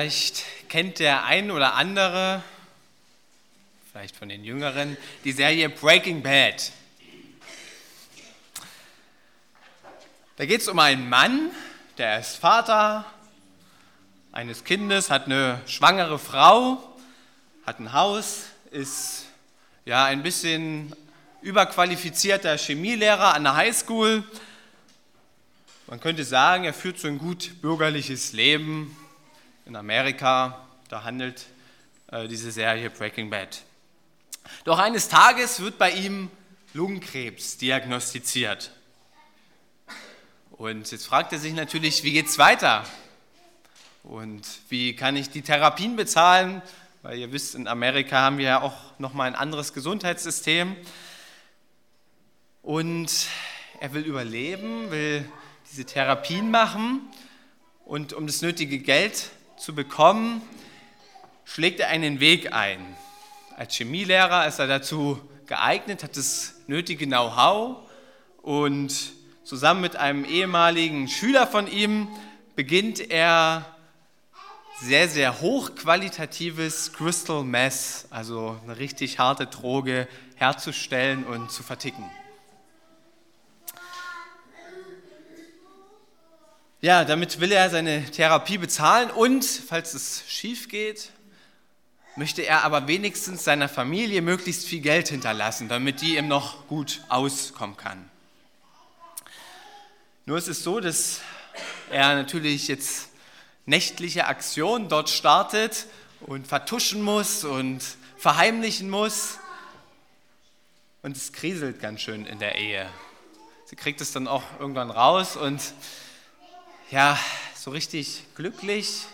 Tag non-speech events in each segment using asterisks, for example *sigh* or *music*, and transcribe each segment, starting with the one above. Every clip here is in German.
Vielleicht kennt der ein oder andere, vielleicht von den Jüngeren, die Serie Breaking Bad. Da geht es um einen Mann, der ist Vater eines Kindes, hat eine schwangere Frau, hat ein Haus, ist ja ein bisschen überqualifizierter Chemielehrer an der Highschool. Man könnte sagen, er führt so ein gut bürgerliches Leben, in Amerika. Da handelt äh, diese Serie Breaking Bad. Doch eines Tages wird bei ihm Lungenkrebs diagnostiziert. Und jetzt fragt er sich natürlich, wie geht es weiter? Und wie kann ich die Therapien bezahlen? Weil ihr wisst, in Amerika haben wir ja auch nochmal ein anderes Gesundheitssystem. Und er will überleben, will diese Therapien machen. Und um das nötige Geld zu bekommen, schlägt er einen Weg ein. Als Chemielehrer ist er dazu geeignet, hat das nötige Know-how und zusammen mit einem ehemaligen Schüler von ihm beginnt er sehr, sehr hochqualitatives Crystal Mess, also eine richtig harte Droge, herzustellen und zu verticken. Ja, damit will er seine Therapie bezahlen und, falls es schief geht, möchte er aber wenigstens seiner Familie möglichst viel Geld hinterlassen, damit die ihm noch gut auskommen kann. Nur ist es so, dass er natürlich jetzt nächtliche Aktionen dort startet und vertuschen muss und verheimlichen muss. Und es kriselt ganz schön in der Ehe. Sie kriegt es dann auch irgendwann raus und ja, so richtig glücklich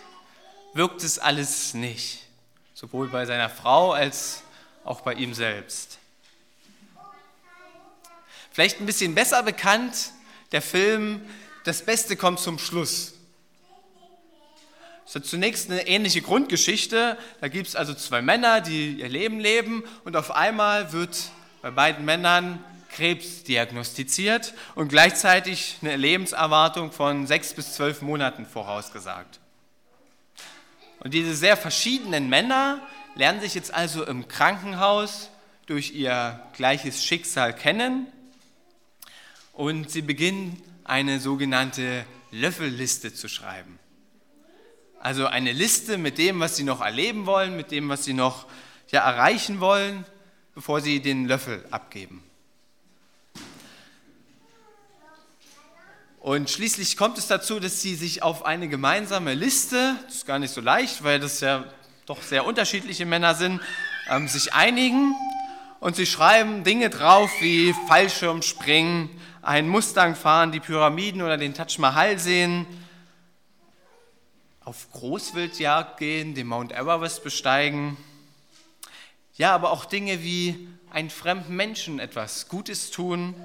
wirkt es alles nicht. Sowohl bei seiner Frau als auch bei ihm selbst. Vielleicht ein bisschen besser bekannt der Film Das Beste kommt zum Schluss. Es hat zunächst eine ähnliche Grundgeschichte. Da gibt es also zwei Männer, die ihr Leben leben und auf einmal wird bei beiden Männern Krebs diagnostiziert und gleichzeitig eine Lebenserwartung von sechs bis zwölf Monaten vorausgesagt. Und diese sehr verschiedenen Männer lernen sich jetzt also im Krankenhaus durch ihr gleiches Schicksal kennen und sie beginnen eine sogenannte Löffelliste zu schreiben. Also eine Liste mit dem, was sie noch erleben wollen, mit dem, was sie noch ja, erreichen wollen, bevor sie den Löffel abgeben. Und schließlich kommt es dazu, dass sie sich auf eine gemeinsame Liste, das ist gar nicht so leicht, weil das ja doch sehr unterschiedliche Männer sind, ähm, sich einigen und sie schreiben Dinge drauf wie Fallschirmspringen, einen Mustang fahren, die Pyramiden oder den Taj Mahal sehen, auf Großwildjagd gehen, den Mount Everest besteigen. Ja, aber auch Dinge wie einen fremden Menschen etwas Gutes tun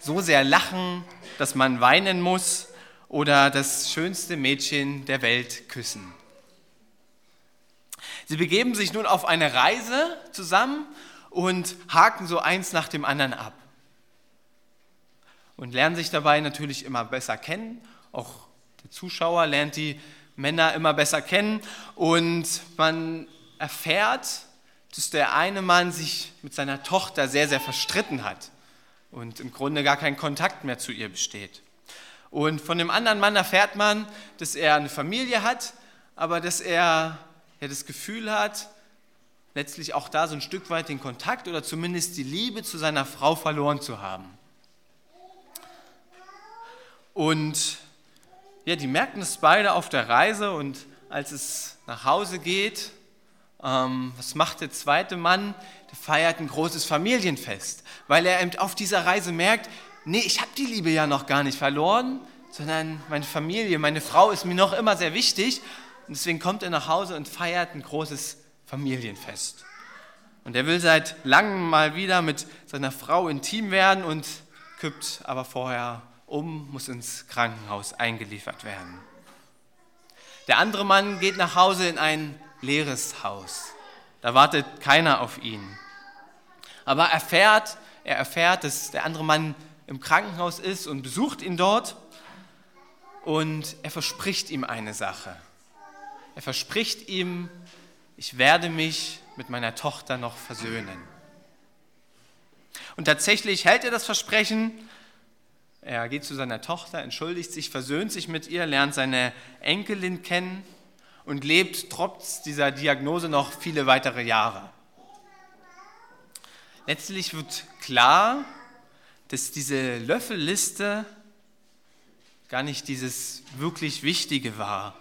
so sehr lachen, dass man weinen muss oder das schönste Mädchen der Welt küssen. Sie begeben sich nun auf eine Reise zusammen und haken so eins nach dem anderen ab. Und lernen sich dabei natürlich immer besser kennen. Auch der Zuschauer lernt die Männer immer besser kennen. Und man erfährt, dass der eine Mann sich mit seiner Tochter sehr, sehr verstritten hat und im Grunde gar kein Kontakt mehr zu ihr besteht. Und von dem anderen Mann erfährt man, dass er eine Familie hat, aber dass er ja, das Gefühl hat, letztlich auch da so ein Stück weit den Kontakt oder zumindest die Liebe zu seiner Frau verloren zu haben. Und ja, die merken es beide auf der Reise und als es nach Hause geht, ähm, was macht der zweite Mann? Der feiert ein großes Familienfest, weil er auf dieser Reise merkt, nee, ich habe die Liebe ja noch gar nicht verloren, sondern meine Familie, meine Frau ist mir noch immer sehr wichtig. Und deswegen kommt er nach Hause und feiert ein großes Familienfest. Und er will seit langem mal wieder mit seiner Frau intim werden und kippt aber vorher um, muss ins Krankenhaus eingeliefert werden. Der andere Mann geht nach Hause in ein leeres Haus. Da wartet keiner auf ihn. Aber er erfährt, er erfährt, dass der andere Mann im Krankenhaus ist und besucht ihn dort. Und er verspricht ihm eine Sache. Er verspricht ihm, ich werde mich mit meiner Tochter noch versöhnen. Und tatsächlich hält er das Versprechen. Er geht zu seiner Tochter, entschuldigt sich, versöhnt sich mit ihr, lernt seine Enkelin kennen und lebt trotz dieser Diagnose noch viele weitere Jahre. Letztlich wird klar, dass diese Löffelliste gar nicht dieses wirklich Wichtige war,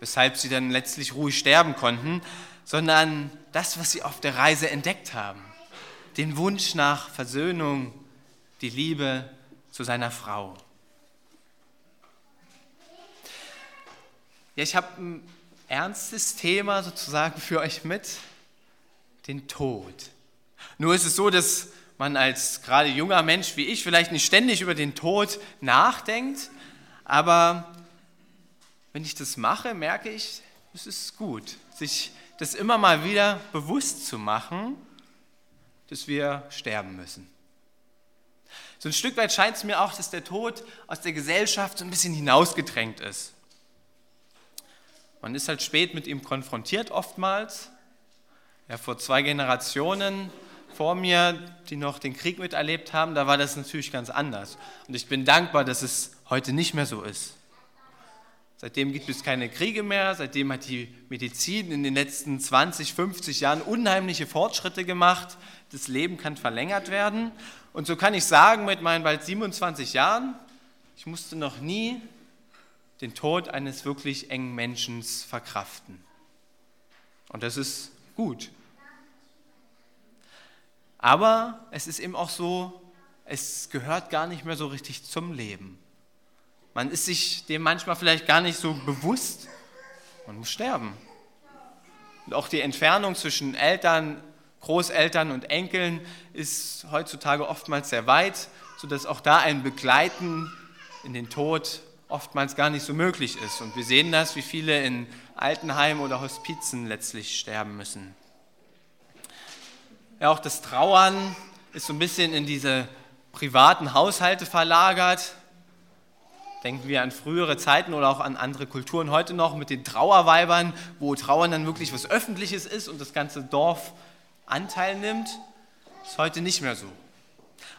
weshalb sie dann letztlich ruhig sterben konnten, sondern das, was sie auf der Reise entdeckt haben. Den Wunsch nach Versöhnung, die Liebe zu seiner Frau. Ja, ich habe ein ernstes Thema sozusagen für euch mit, den Tod. Nur ist es so, dass man als gerade junger Mensch wie ich vielleicht nicht ständig über den Tod nachdenkt, aber wenn ich das mache, merke ich, es ist gut, sich das immer mal wieder bewusst zu machen, dass wir sterben müssen. So ein Stück weit scheint es mir auch, dass der Tod aus der Gesellschaft so ein bisschen hinausgedrängt ist. Man ist halt spät mit ihm konfrontiert oftmals. Ja, vor zwei Generationen vor mir, die noch den Krieg miterlebt haben, da war das natürlich ganz anders. Und ich bin dankbar, dass es heute nicht mehr so ist. Seitdem gibt es keine Kriege mehr, seitdem hat die Medizin in den letzten 20, 50 Jahren unheimliche Fortschritte gemacht. Das Leben kann verlängert werden. Und so kann ich sagen, mit meinen bald 27 Jahren, ich musste noch nie den Tod eines wirklich engen Menschen verkraften. Und das ist gut. Aber es ist eben auch so, es gehört gar nicht mehr so richtig zum Leben. Man ist sich dem manchmal vielleicht gar nicht so bewusst. Man muss sterben. Und auch die Entfernung zwischen Eltern, Großeltern und Enkeln ist heutzutage oftmals sehr weit, sodass auch da ein Begleiten in den Tod oftmals gar nicht so möglich ist. Und wir sehen das, wie viele in Altenheimen oder Hospizen letztlich sterben müssen. Ja, auch das Trauern ist so ein bisschen in diese privaten Haushalte verlagert. Denken wir an frühere Zeiten oder auch an andere Kulturen heute noch mit den Trauerweibern, wo Trauern dann wirklich was Öffentliches ist und das ganze Dorf Anteil nimmt. Ist heute nicht mehr so.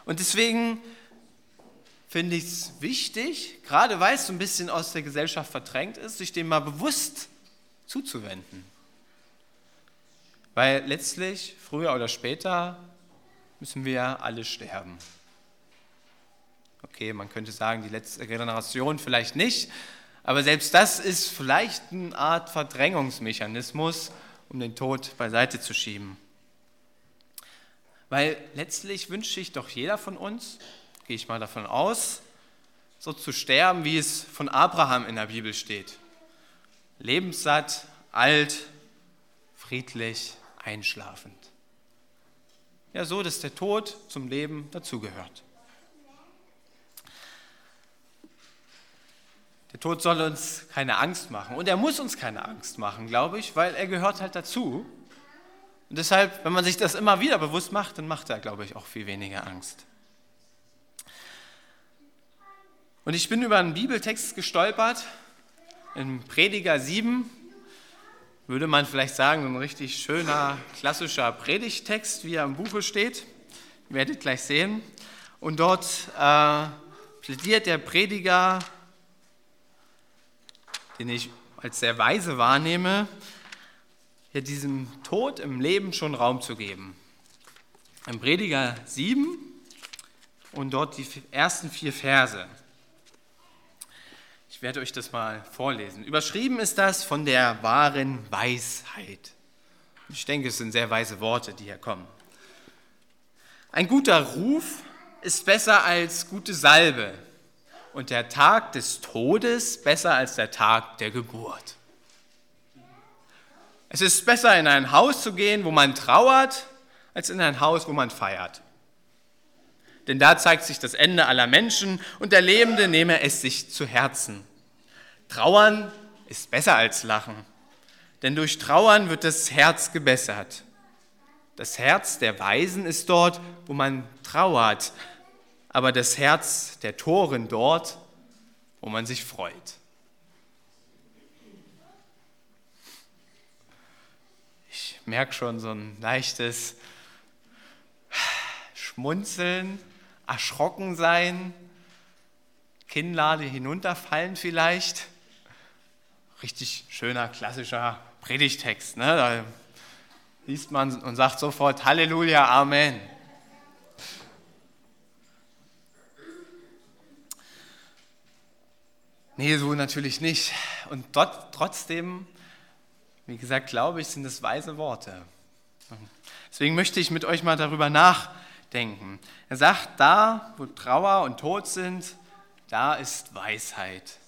Und deswegen finde ich es wichtig, gerade weil es so ein bisschen aus der Gesellschaft verdrängt ist, sich dem mal bewusst zuzuwenden. Weil letztlich, früher oder später, müssen wir alle sterben. Okay, man könnte sagen, die letzte Generation vielleicht nicht, aber selbst das ist vielleicht eine Art Verdrängungsmechanismus, um den Tod beiseite zu schieben. Weil letztlich wünscht sich doch jeder von uns, gehe ich mal davon aus, so zu sterben, wie es von Abraham in der Bibel steht. Lebenssatt, alt, friedlich, einschlafend. Ja, so, dass der Tod zum Leben dazugehört. Der Tod soll uns keine Angst machen. Und er muss uns keine Angst machen, glaube ich, weil er gehört halt dazu. Und deshalb, wenn man sich das immer wieder bewusst macht, dann macht er, glaube ich, auch viel weniger Angst. Und ich bin über einen Bibeltext gestolpert, in Prediger 7, würde man vielleicht sagen, ein richtig schöner, klassischer Predigtext, wie er im Buche steht. Ihr werdet gleich sehen. Und dort äh, plädiert der Prediger, den ich als sehr weise wahrnehme, ja, diesem Tod im Leben schon Raum zu geben. Im Prediger 7 und dort die ersten vier Verse. Ich werde euch das mal vorlesen. Überschrieben ist das von der wahren Weisheit. Ich denke, es sind sehr weise Worte, die hier kommen. Ein guter Ruf ist besser als gute Salbe und der Tag des Todes besser als der Tag der Geburt. Es ist besser, in ein Haus zu gehen, wo man trauert, als in ein Haus, wo man feiert. Denn da zeigt sich das Ende aller Menschen und der Lebende nehme es sich zu Herzen. Trauern ist besser als Lachen, denn durch Trauern wird das Herz gebessert. Das Herz der Weisen ist dort, wo man trauert, aber das Herz der Toren dort, wo man sich freut. Ich merke schon so ein leichtes Schmunzeln, erschrocken sein, Kinnlade hinunterfallen vielleicht. Richtig schöner, klassischer Predigtext. Ne? Da liest man und sagt sofort Halleluja, Amen. Nee, so natürlich nicht. Und dort, trotzdem, wie gesagt, glaube ich, sind es weise Worte. Deswegen möchte ich mit euch mal darüber nachdenken. Er sagt, da, wo Trauer und Tod sind, da ist Weisheit.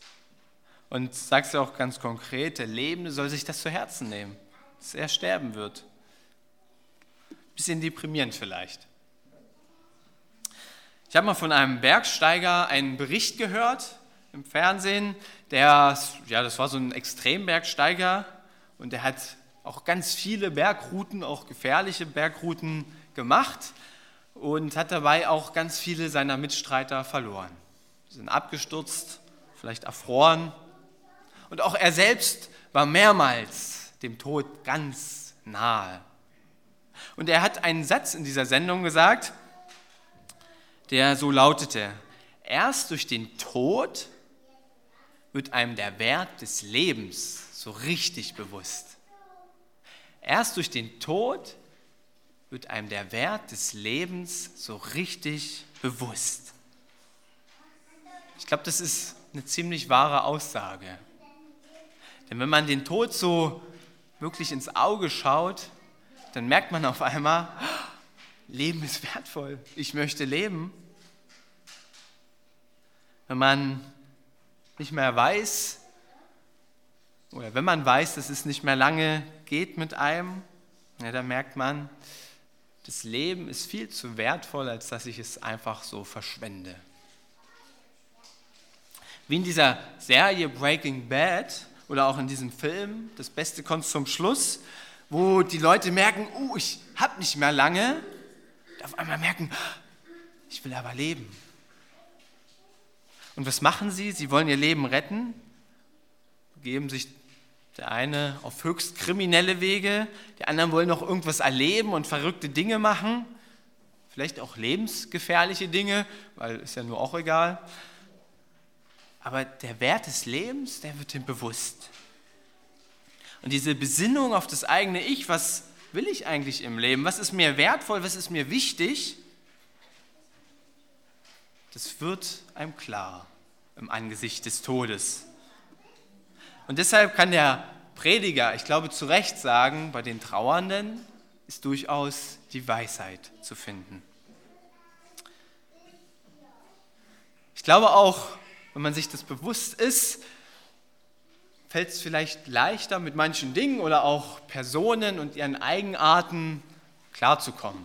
Und sagt es auch ganz konkret, der Lebende soll sich das zu Herzen nehmen, dass er sterben wird. Bisschen deprimierend vielleicht. Ich habe mal von einem Bergsteiger einen Bericht gehört, im Fernsehen. Der, ja, das war so ein Extrembergsteiger und der hat auch ganz viele Bergrouten, auch gefährliche Bergrouten gemacht und hat dabei auch ganz viele seiner Mitstreiter verloren. Sie sind abgestürzt, vielleicht erfroren. Und auch er selbst war mehrmals dem Tod ganz nahe. Und er hat einen Satz in dieser Sendung gesagt, der so lautete, erst durch den Tod wird einem der Wert des Lebens so richtig bewusst. Erst durch den Tod wird einem der Wert des Lebens so richtig bewusst. Ich glaube, das ist eine ziemlich wahre Aussage. Denn wenn man den Tod so wirklich ins Auge schaut, dann merkt man auf einmal, Leben ist wertvoll, ich möchte leben. Wenn man nicht mehr weiß, oder wenn man weiß, dass es nicht mehr lange geht mit einem, ja, dann merkt man, das Leben ist viel zu wertvoll, als dass ich es einfach so verschwende. Wie in dieser Serie Breaking Bad oder auch in diesem Film, das Beste kommt zum Schluss, wo die Leute merken, oh, ich habe nicht mehr lange, und auf einmal merken, ich will aber leben. Und was machen sie? Sie wollen ihr Leben retten, geben sich der eine auf höchst kriminelle Wege, die anderen wollen noch irgendwas erleben und verrückte Dinge machen, vielleicht auch lebensgefährliche Dinge, weil ist ja nur auch egal. Aber der Wert des Lebens, der wird ihm bewusst. Und diese Besinnung auf das eigene Ich, was will ich eigentlich im Leben? Was ist mir wertvoll? Was ist mir wichtig? Das wird einem klar im Angesicht des Todes. Und deshalb kann der Prediger, ich glaube zu Recht sagen, bei den Trauernden ist durchaus die Weisheit zu finden. Ich glaube auch, wenn man sich das bewusst ist, fällt es vielleicht leichter, mit manchen Dingen oder auch Personen und ihren Eigenarten klarzukommen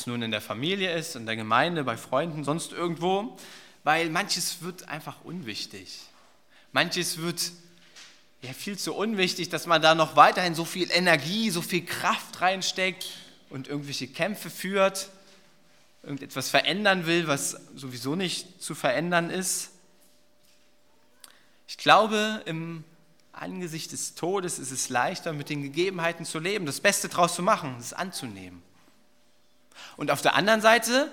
es nun in der Familie ist, in der Gemeinde, bei Freunden, sonst irgendwo, weil manches wird einfach unwichtig. Manches wird ja viel zu unwichtig, dass man da noch weiterhin so viel Energie, so viel Kraft reinsteckt und irgendwelche Kämpfe führt, irgendetwas verändern will, was sowieso nicht zu verändern ist. Ich glaube, im Angesicht des Todes ist es leichter, mit den Gegebenheiten zu leben, das Beste daraus zu machen, es anzunehmen. Und auf der anderen Seite,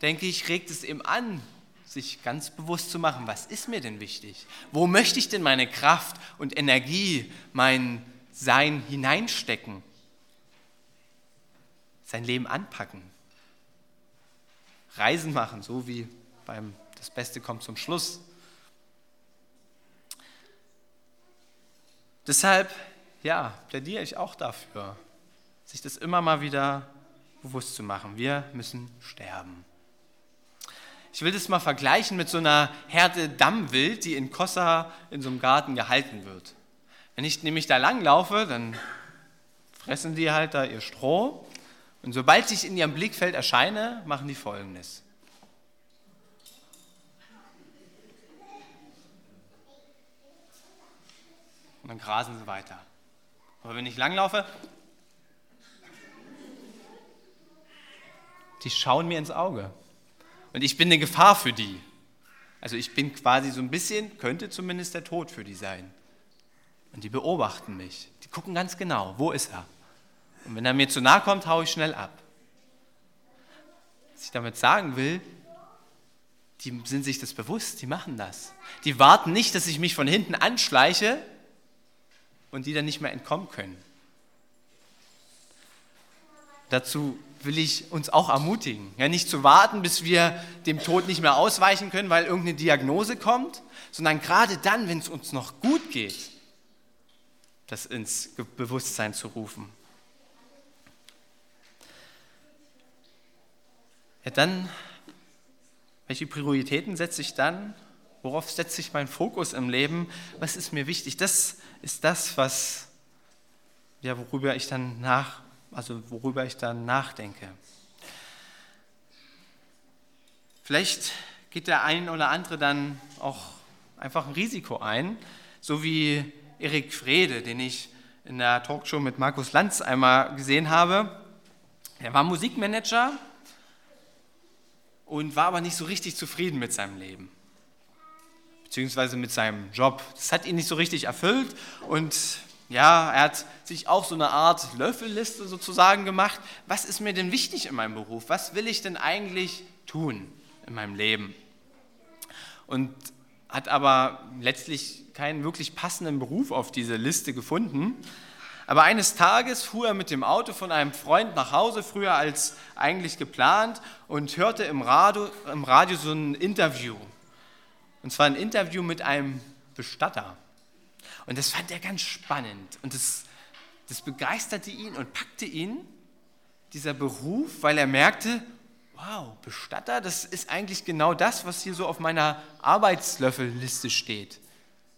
denke ich, regt es eben an, sich ganz bewusst zu machen, was ist mir denn wichtig? Wo möchte ich denn meine Kraft und Energie, mein Sein hineinstecken? Sein Leben anpacken. Reisen machen, so wie beim Das Beste kommt zum Schluss. Deshalb, ja, plädiere ich auch dafür, sich das immer mal wieder bewusst zu machen. Wir müssen sterben. Ich will das mal vergleichen mit so einer Herde Dammwild, die in Kossa in so einem Garten gehalten wird. Wenn ich nämlich da langlaufe, dann fressen die halt da ihr Stroh. Und sobald ich in ihrem Blickfeld erscheine, machen die folgendes. Und dann grasen sie weiter. Aber wenn ich langlaufe, die schauen mir ins Auge. Und ich bin eine Gefahr für die. Also ich bin quasi so ein bisschen, könnte zumindest der Tod für die sein. Und die beobachten mich. Die gucken ganz genau, wo ist er? Und wenn er mir zu nahe kommt, haue ich schnell ab. Was ich damit sagen will, die sind sich das bewusst, die machen das. Die warten nicht, dass ich mich von hinten anschleiche und die dann nicht mehr entkommen können. Dazu will ich uns auch ermutigen, ja, nicht zu warten, bis wir dem Tod nicht mehr ausweichen können, weil irgendeine Diagnose kommt, sondern gerade dann, wenn es uns noch gut geht, das ins Bewusstsein zu rufen. Ja, dann, welche Prioritäten setze ich dann? Worauf setze ich meinen Fokus im Leben? Was ist mir wichtig? Das ist das, was, ja, worüber ich dann nach, also worüber ich dann nachdenke. Vielleicht geht der ein oder andere dann auch einfach ein Risiko ein, so wie Erik Frede, den ich in der Talkshow mit Markus Lanz einmal gesehen habe. Er war Musikmanager und war aber nicht so richtig zufrieden mit seinem Leben, beziehungsweise mit seinem Job. Das hat ihn nicht so richtig erfüllt und ja, er hat sich auch so eine Art Löffelliste sozusagen gemacht. Was ist mir denn wichtig in meinem Beruf? Was will ich denn eigentlich tun in meinem Leben? Und hat aber letztlich keinen wirklich passenden Beruf auf diese Liste gefunden aber eines Tages fuhr er mit dem Auto von einem Freund nach Hause, früher als eigentlich geplant, und hörte im Radio, im Radio so ein Interview. Und zwar ein Interview mit einem Bestatter. Und das fand er ganz spannend. Und das, das begeisterte ihn und packte ihn, dieser Beruf, weil er merkte, wow, Bestatter, das ist eigentlich genau das, was hier so auf meiner Arbeitslöffelliste steht.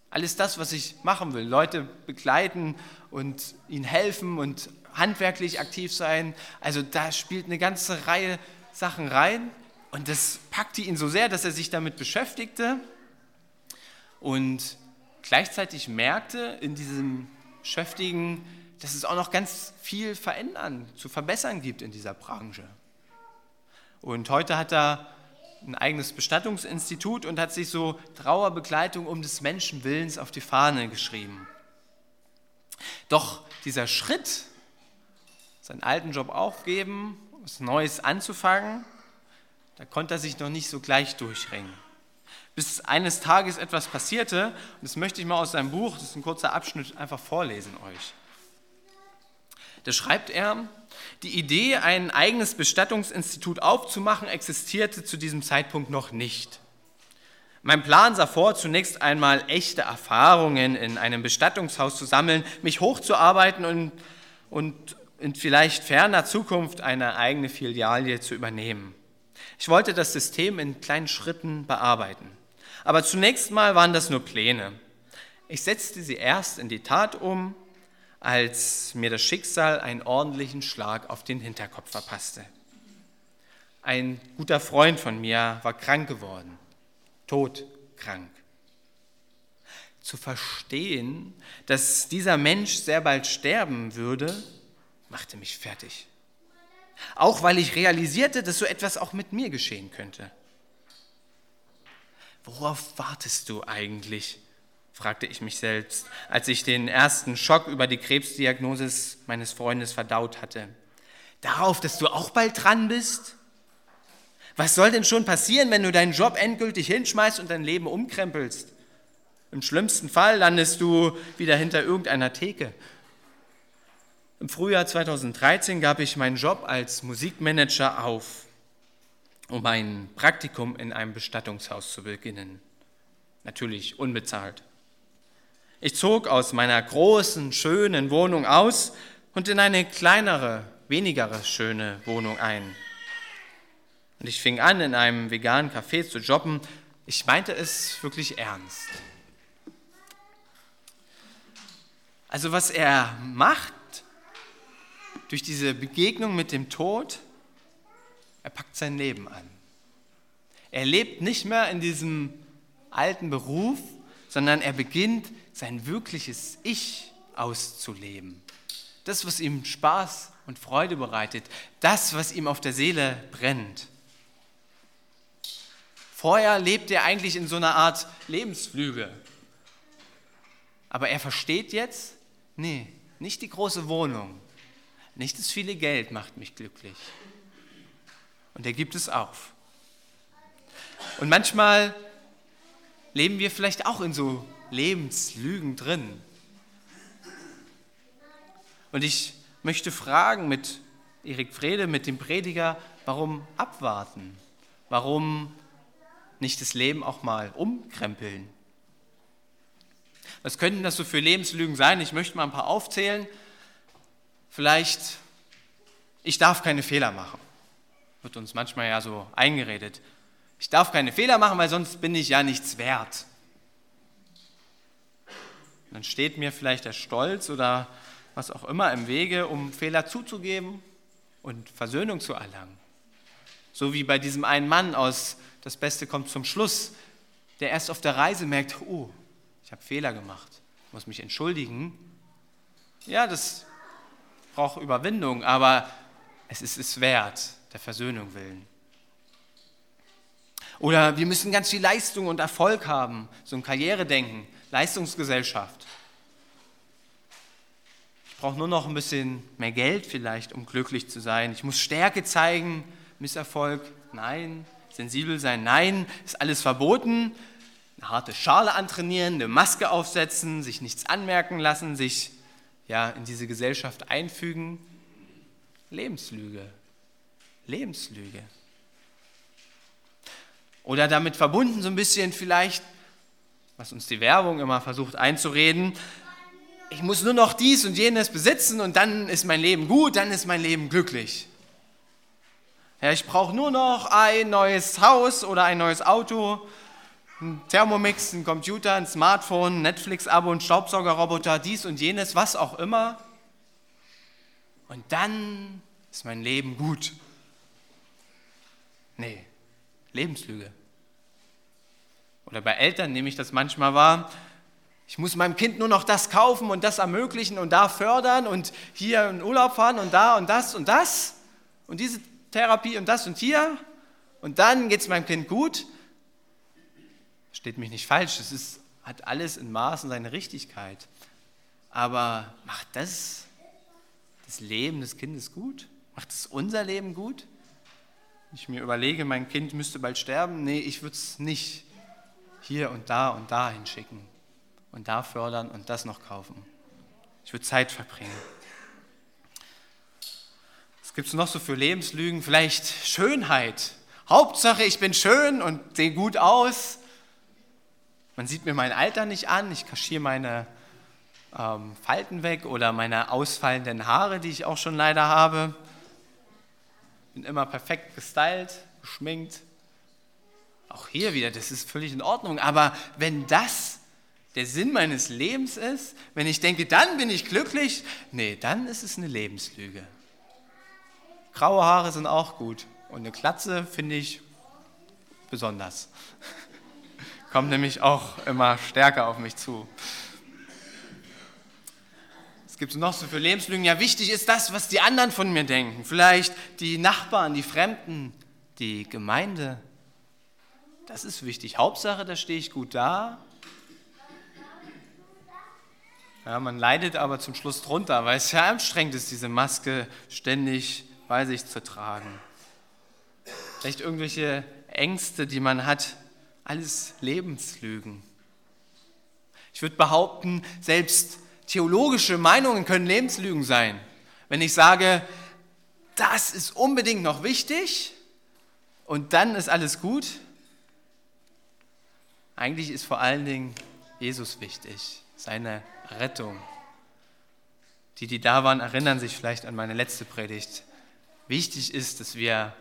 Alles das, was ich machen will. Leute begleiten und ihnen helfen und handwerklich aktiv sein. Also da spielt eine ganze Reihe Sachen rein. Und das packte ihn so sehr, dass er sich damit beschäftigte und gleichzeitig merkte in diesem Beschäftigen, dass es auch noch ganz viel verändern, zu verbessern gibt in dieser Branche. Und heute hat er ein eigenes Bestattungsinstitut und hat sich so Trauerbegleitung um des Menschenwillens auf die Fahne geschrieben. Doch dieser Schritt, seinen alten Job aufgeben, was Neues anzufangen, da konnte er sich noch nicht so gleich durchringen. Bis eines Tages etwas passierte, und das möchte ich mal aus seinem Buch, das ist ein kurzer Abschnitt, einfach vorlesen euch. Da schreibt er, die Idee, ein eigenes Bestattungsinstitut aufzumachen, existierte zu diesem Zeitpunkt noch nicht. Mein Plan sah vor, zunächst einmal echte Erfahrungen in einem Bestattungshaus zu sammeln, mich hochzuarbeiten und, und in vielleicht ferner Zukunft eine eigene Filiale zu übernehmen. Ich wollte das System in kleinen Schritten bearbeiten. Aber zunächst mal waren das nur Pläne. Ich setzte sie erst in die Tat um als mir das Schicksal einen ordentlichen Schlag auf den Hinterkopf verpasste. Ein guter Freund von mir war krank geworden, todkrank. Zu verstehen, dass dieser Mensch sehr bald sterben würde, machte mich fertig. Auch weil ich realisierte, dass so etwas auch mit mir geschehen könnte. Worauf wartest du eigentlich? fragte ich mich selbst, als ich den ersten Schock über die Krebsdiagnose meines Freundes verdaut hatte. Darauf, dass du auch bald dran bist? Was soll denn schon passieren, wenn du deinen Job endgültig hinschmeißt und dein Leben umkrempelst? Im schlimmsten Fall landest du wieder hinter irgendeiner Theke. Im Frühjahr 2013 gab ich meinen Job als Musikmanager auf, um ein Praktikum in einem Bestattungshaus zu beginnen. Natürlich unbezahlt. Ich zog aus meiner großen, schönen Wohnung aus und in eine kleinere, weniger schöne Wohnung ein. Und ich fing an, in einem veganen Café zu jobben. Ich meinte es wirklich ernst. Also was er macht durch diese Begegnung mit dem Tod, er packt sein Leben an. Er lebt nicht mehr in diesem alten Beruf, sondern er beginnt sein wirkliches Ich auszuleben. Das, was ihm Spaß und Freude bereitet, das, was ihm auf der Seele brennt. Vorher lebt er eigentlich in so einer Art Lebensflüge. Aber er versteht jetzt, nee, nicht die große Wohnung, nicht das viele Geld macht mich glücklich. Und er gibt es auf. Und manchmal leben wir vielleicht auch in so Lebenslügen drin. Und ich möchte fragen mit Erik Frede, mit dem Prediger, warum abwarten? Warum nicht das Leben auch mal umkrempeln? Was könnten das so für Lebenslügen sein? Ich möchte mal ein paar aufzählen. Vielleicht, ich darf keine Fehler machen. Wird uns manchmal ja so eingeredet. Ich darf keine Fehler machen, weil sonst bin ich ja nichts wert. Dann steht mir vielleicht der Stolz oder was auch immer im Wege, um Fehler zuzugeben und Versöhnung zu erlangen. So wie bei diesem einen Mann aus Das Beste kommt zum Schluss, der erst auf der Reise merkt, oh, ich habe Fehler gemacht, muss mich entschuldigen. Ja, das braucht Überwindung, aber es ist es wert, der Versöhnung willen. Oder wir müssen ganz viel Leistung und Erfolg haben, so ein Karrieredenken, Leistungsgesellschaft. Ich brauche nur noch ein bisschen mehr Geld vielleicht, um glücklich zu sein. Ich muss Stärke zeigen, Misserfolg, nein. Sensibel sein, nein. Ist alles verboten. Eine harte Schale antrainieren, eine Maske aufsetzen, sich nichts anmerken lassen, sich ja, in diese Gesellschaft einfügen. Lebenslüge. Lebenslüge. Oder damit verbunden so ein bisschen vielleicht, was uns die Werbung immer versucht einzureden, ich muss nur noch dies und jenes besitzen und dann ist mein Leben gut, dann ist mein Leben glücklich. Ja, ich brauche nur noch ein neues Haus oder ein neues Auto, ein Thermomix, ein Computer, ein Smartphone, Netflix-Abo, ein Staubsaugerroboter, dies und jenes, was auch immer. Und dann ist mein Leben gut. Nee, Lebenslüge. Oder bei Eltern nehme ich das manchmal wahr. Ich muss meinem Kind nur noch das kaufen und das ermöglichen und da fördern und hier in Urlaub fahren und da und das und das und diese Therapie und das und hier und dann geht es meinem Kind gut. Steht mich nicht falsch, es ist, hat alles in Maßen seine Richtigkeit. Aber macht das das Leben des Kindes gut? Macht es unser Leben gut? Ich mir überlege, mein Kind müsste bald sterben, nee, ich würde es nicht hier und da und da hinschicken und da fördern und das noch kaufen. Ich würde Zeit verbringen. Was gibt es noch so für Lebenslügen? Vielleicht Schönheit. Hauptsache, ich bin schön und sehe gut aus. Man sieht mir mein Alter nicht an, ich kaschiere meine ähm, Falten weg oder meine ausfallenden Haare, die ich auch schon leider habe bin immer perfekt gestylt, geschminkt. Auch hier wieder, das ist völlig in Ordnung. Aber wenn das der Sinn meines Lebens ist, wenn ich denke, dann bin ich glücklich, nee, dann ist es eine Lebenslüge. Graue Haare sind auch gut und eine Klatze finde ich besonders. *laughs* Kommt nämlich auch immer stärker auf mich zu. Was gibt es noch so für Lebenslügen? Ja, wichtig ist das, was die anderen von mir denken. Vielleicht die Nachbarn, die Fremden, die Gemeinde. Das ist wichtig. Hauptsache, da stehe ich gut da. Ja, man leidet aber zum Schluss drunter, weil es ja anstrengend ist, diese Maske ständig bei sich zu tragen. Vielleicht irgendwelche Ängste, die man hat. Alles Lebenslügen. Ich würde behaupten, selbst theologische Meinungen können Lebenslügen sein. Wenn ich sage, das ist unbedingt noch wichtig und dann ist alles gut. Eigentlich ist vor allen Dingen Jesus wichtig, seine Rettung. Die, die da waren, erinnern sich vielleicht an meine letzte Predigt. Wichtig ist, dass wir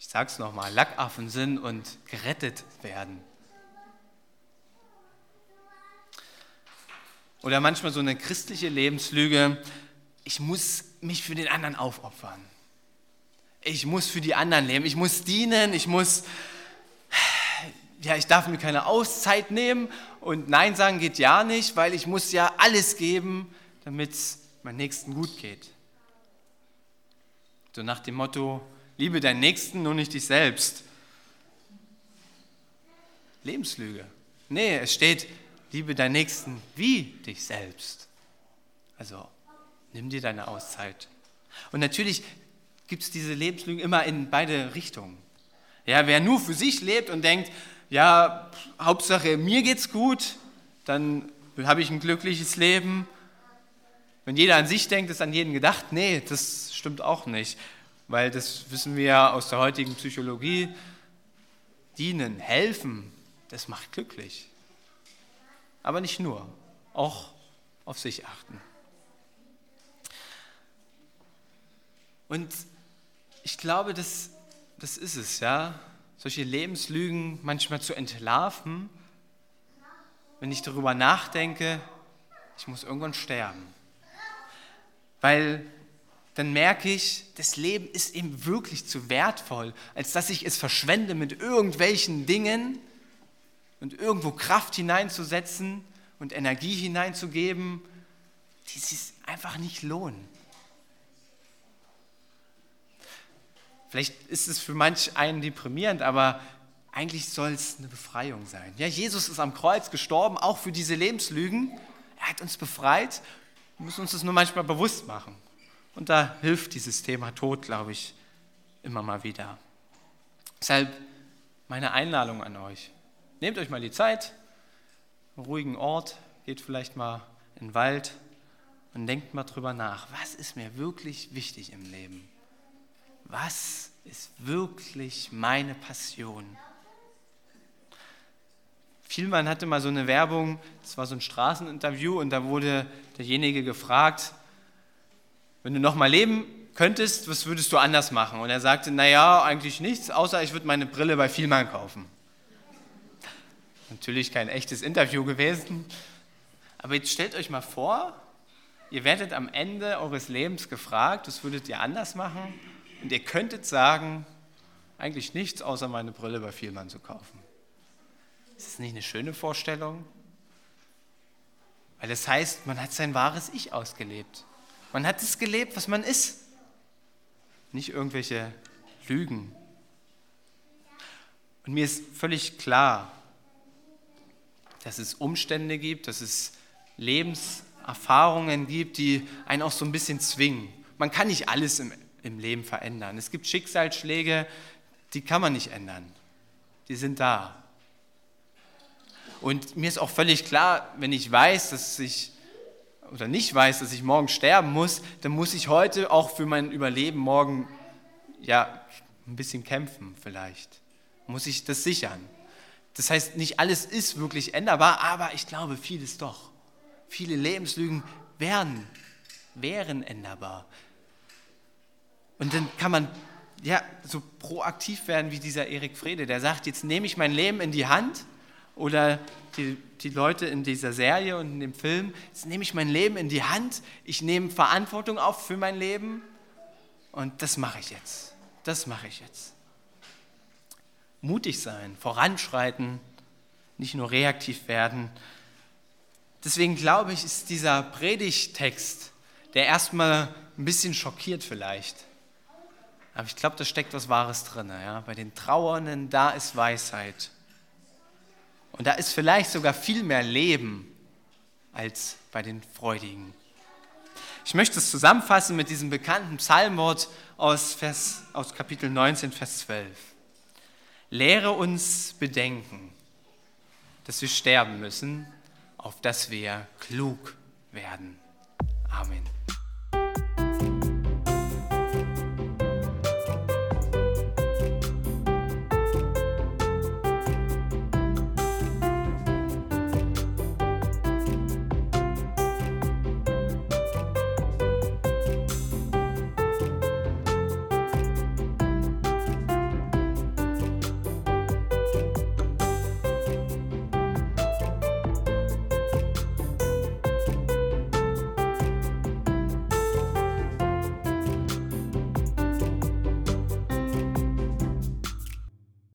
ich sag's nochmal, Lackaffen sind und gerettet werden. Oder manchmal so eine christliche Lebenslüge, ich muss mich für den anderen aufopfern. Ich muss für die anderen leben, ich muss dienen, ich muss, ja, ich darf mir keine Auszeit nehmen und Nein sagen geht ja nicht, weil ich muss ja alles geben, damit es meinem Nächsten gut geht. So nach dem Motto, liebe deinen Nächsten, nur nicht dich selbst. Lebenslüge. Nee, es steht, liebe deinen Nächsten wie dich selbst. Also nimm dir deine Auszeit. Und natürlich gibt es diese Lebenslügen immer in beide Richtungen. Ja, wer nur für sich lebt und denkt, ja, Hauptsache mir geht's gut, dann habe ich ein glückliches Leben. Wenn jeder an sich denkt, ist an jeden gedacht. Nee, das stimmt auch nicht, weil das wissen wir ja aus der heutigen Psychologie. Dienen, helfen, das macht glücklich. Aber nicht nur, auch auf sich achten. Und ich glaube, das, das ist es, ja. Solche Lebenslügen manchmal zu entlarven, wenn ich darüber nachdenke, ich muss irgendwann sterben. Weil dann merke ich, das Leben ist eben wirklich zu wertvoll, als dass ich es verschwende mit irgendwelchen Dingen, und irgendwo Kraft hineinzusetzen und Energie hineinzugeben, die sich einfach nicht lohnen. Vielleicht ist es für manch einen deprimierend, aber eigentlich soll es eine Befreiung sein. Ja, Jesus ist am Kreuz gestorben, auch für diese Lebenslügen. Er hat uns befreit. Wir müssen uns das nur manchmal bewusst machen. Und da hilft dieses Thema Tod, glaube ich, immer mal wieder. Deshalb meine Einladung an euch. Nehmt euch mal die Zeit, einen ruhigen Ort, geht vielleicht mal in den Wald und denkt mal drüber nach, was ist mir wirklich wichtig im Leben? Was ist wirklich meine Passion? Vielmann hatte mal so eine Werbung, das war so ein Straßeninterview und da wurde derjenige gefragt, wenn du noch mal leben könntest, was würdest du anders machen? Und er sagte, naja, eigentlich nichts, außer ich würde meine Brille bei Vielmann kaufen. Natürlich kein echtes Interview gewesen. Aber jetzt stellt euch mal vor, ihr werdet am Ende eures Lebens gefragt, was würdet ihr anders machen? Und ihr könntet sagen, eigentlich nichts, außer meine Brille bei Vielmann zu kaufen. Ist das nicht eine schöne Vorstellung? Weil das heißt, man hat sein wahres Ich ausgelebt. Man hat es gelebt, was man ist. Nicht irgendwelche Lügen. Und mir ist völlig klar, dass es Umstände gibt, dass es Lebenserfahrungen gibt, die einen auch so ein bisschen zwingen. Man kann nicht alles im, im Leben verändern. Es gibt Schicksalsschläge, die kann man nicht ändern. Die sind da. Und mir ist auch völlig klar, wenn ich weiß, dass ich oder nicht weiß, dass ich morgen sterben muss, dann muss ich heute auch für mein Überleben morgen ja ein bisschen kämpfen vielleicht. Muss ich das sichern. Das heißt, nicht alles ist wirklich änderbar, aber ich glaube, vieles doch. Viele Lebenslügen wären, wären änderbar. Und dann kann man ja so proaktiv werden wie dieser Erik Frede, der sagt, jetzt nehme ich mein Leben in die Hand oder die, die Leute in dieser Serie und in dem Film, jetzt nehme ich mein Leben in die Hand, ich nehme Verantwortung auf für mein Leben und das mache ich jetzt. Das mache ich jetzt mutig sein, voranschreiten, nicht nur reaktiv werden. Deswegen glaube ich, ist dieser Predigtext, der erstmal ein bisschen schockiert vielleicht. Aber ich glaube, da steckt was Wahres drin. Ja? Bei den Trauernden, da ist Weisheit. Und da ist vielleicht sogar viel mehr Leben als bei den Freudigen. Ich möchte es zusammenfassen mit diesem bekannten Psalmwort aus, Vers, aus Kapitel 19, Vers 12. Lehre uns bedenken, dass wir sterben müssen, auf dass wir klug werden. Amen.